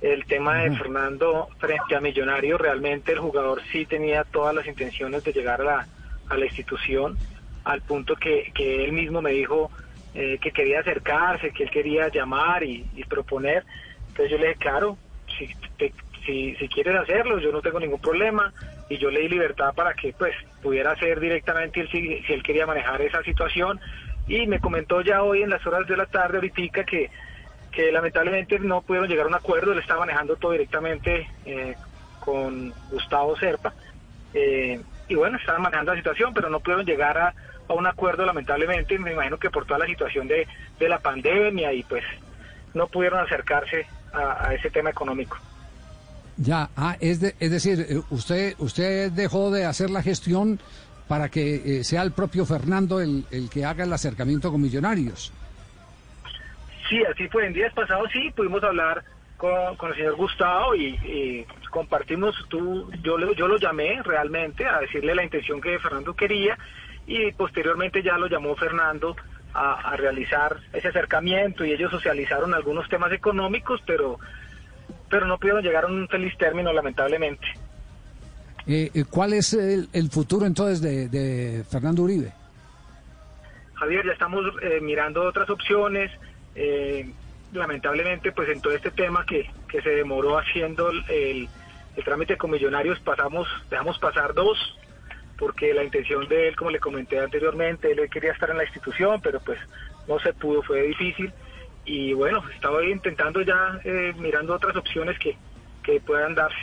el tema de Fernando frente a Millonario, realmente el jugador sí tenía todas las intenciones de llegar a la, a la institución, al punto que, que él mismo me dijo eh, que quería acercarse, que él quería llamar y, y proponer. Entonces yo le dije, claro, si, te- si, si quieres hacerlo, yo no tengo ningún problema. Y yo le di libertad para que pues pudiera hacer directamente él si, si él quería manejar esa situación. Y me comentó ya hoy en las horas de la tarde, ahorita, que, que lamentablemente no pudieron llegar a un acuerdo. Él estaba manejando todo directamente eh, con Gustavo Serpa. Eh, y bueno, estaban manejando la situación, pero no pudieron llegar a, a un acuerdo, lamentablemente. Me imagino que por toda la situación de, de la pandemia y pues no pudieron acercarse a, ese tema económico. Ya, ah, es, de- es decir, eh, usted, usted dejó de hacer la gestión para que sea el propio Fernando el, el que haga el acercamiento con Millonarios. Sí, así fue. En días pasados sí pudimos hablar con, con el señor Gustavo y, y compartimos, tú, yo, yo lo llamé realmente a decirle la intención que Fernando quería y posteriormente ya lo llamó Fernando a, a realizar ese acercamiento y ellos socializaron algunos temas económicos, pero, pero no pudieron llegar a un feliz término lamentablemente. Eh, eh, ¿Cuál es el, el futuro entonces de, de Fernando Uribe? Javier, ya estamos eh, mirando otras opciones. Eh, lamentablemente, pues en todo este tema que, que se demoró haciendo el, el- trámite con Millonarios, pasamos, dejamos pasar dos, porque la intención de él, como le comenté anteriormente, él quería estar en la institución, pero pues no se pudo, fue difícil. Y bueno, estaba intentando ya, eh, mirando otras opciones que, que puedan darse.